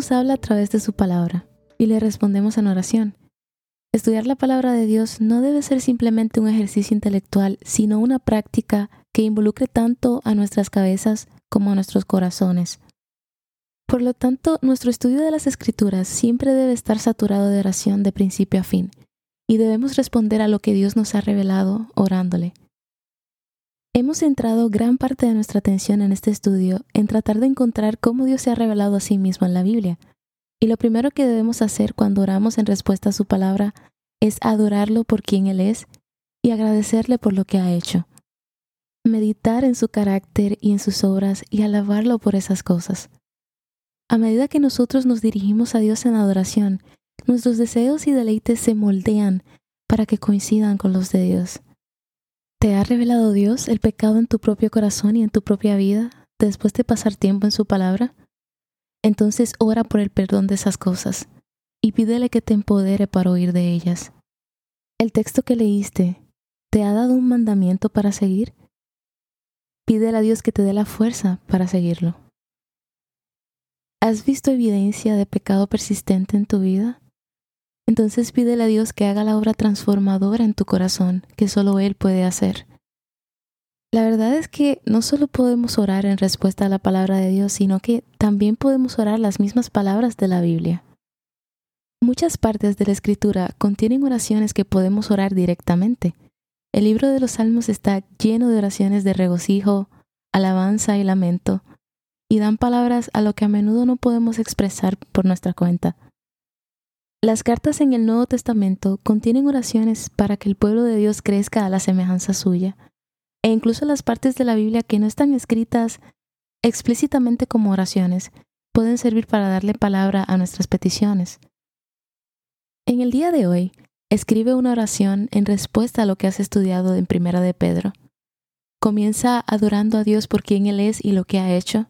Nos habla a través de su palabra y le respondemos en oración. Estudiar la palabra de Dios no debe ser simplemente un ejercicio intelectual, sino una práctica que involucre tanto a nuestras cabezas como a nuestros corazones. Por lo tanto, nuestro estudio de las escrituras siempre debe estar saturado de oración de principio a fin, y debemos responder a lo que Dios nos ha revelado orándole. Hemos centrado gran parte de nuestra atención en este estudio en tratar de encontrar cómo Dios se ha revelado a sí mismo en la Biblia. Y lo primero que debemos hacer cuando oramos en respuesta a su palabra es adorarlo por quien Él es y agradecerle por lo que ha hecho. Meditar en su carácter y en sus obras y alabarlo por esas cosas. A medida que nosotros nos dirigimos a Dios en adoración, nuestros deseos y deleites se moldean para que coincidan con los de Dios. ¿Te ha revelado Dios el pecado en tu propio corazón y en tu propia vida después de pasar tiempo en su palabra? Entonces ora por el perdón de esas cosas y pídele que te empodere para oír de ellas. ¿El texto que leíste te ha dado un mandamiento para seguir? Pídele a Dios que te dé la fuerza para seguirlo. ¿Has visto evidencia de pecado persistente en tu vida? Entonces pídele a Dios que haga la obra transformadora en tu corazón que solo Él puede hacer. La verdad es que no solo podemos orar en respuesta a la palabra de Dios, sino que también podemos orar las mismas palabras de la Biblia. Muchas partes de la Escritura contienen oraciones que podemos orar directamente. El libro de los Salmos está lleno de oraciones de regocijo, alabanza y lamento, y dan palabras a lo que a menudo no podemos expresar por nuestra cuenta. Las cartas en el Nuevo Testamento contienen oraciones para que el pueblo de Dios crezca a la semejanza suya, e incluso las partes de la Biblia que no están escritas explícitamente como oraciones pueden servir para darle palabra a nuestras peticiones. En el día de hoy, escribe una oración en respuesta a lo que has estudiado en Primera de Pedro. Comienza adorando a Dios por quien Él es y lo que ha hecho.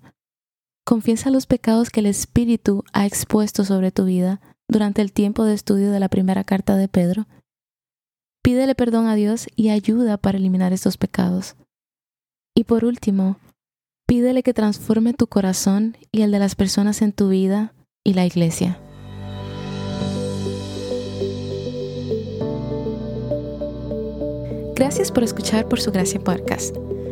Confiesa los pecados que el Espíritu ha expuesto sobre tu vida durante el tiempo de estudio de la primera carta de Pedro. Pídele perdón a Dios y ayuda para eliminar estos pecados. Y por último, pídele que transforme tu corazón y el de las personas en tu vida y la iglesia. Gracias por escuchar por su gracia podcast.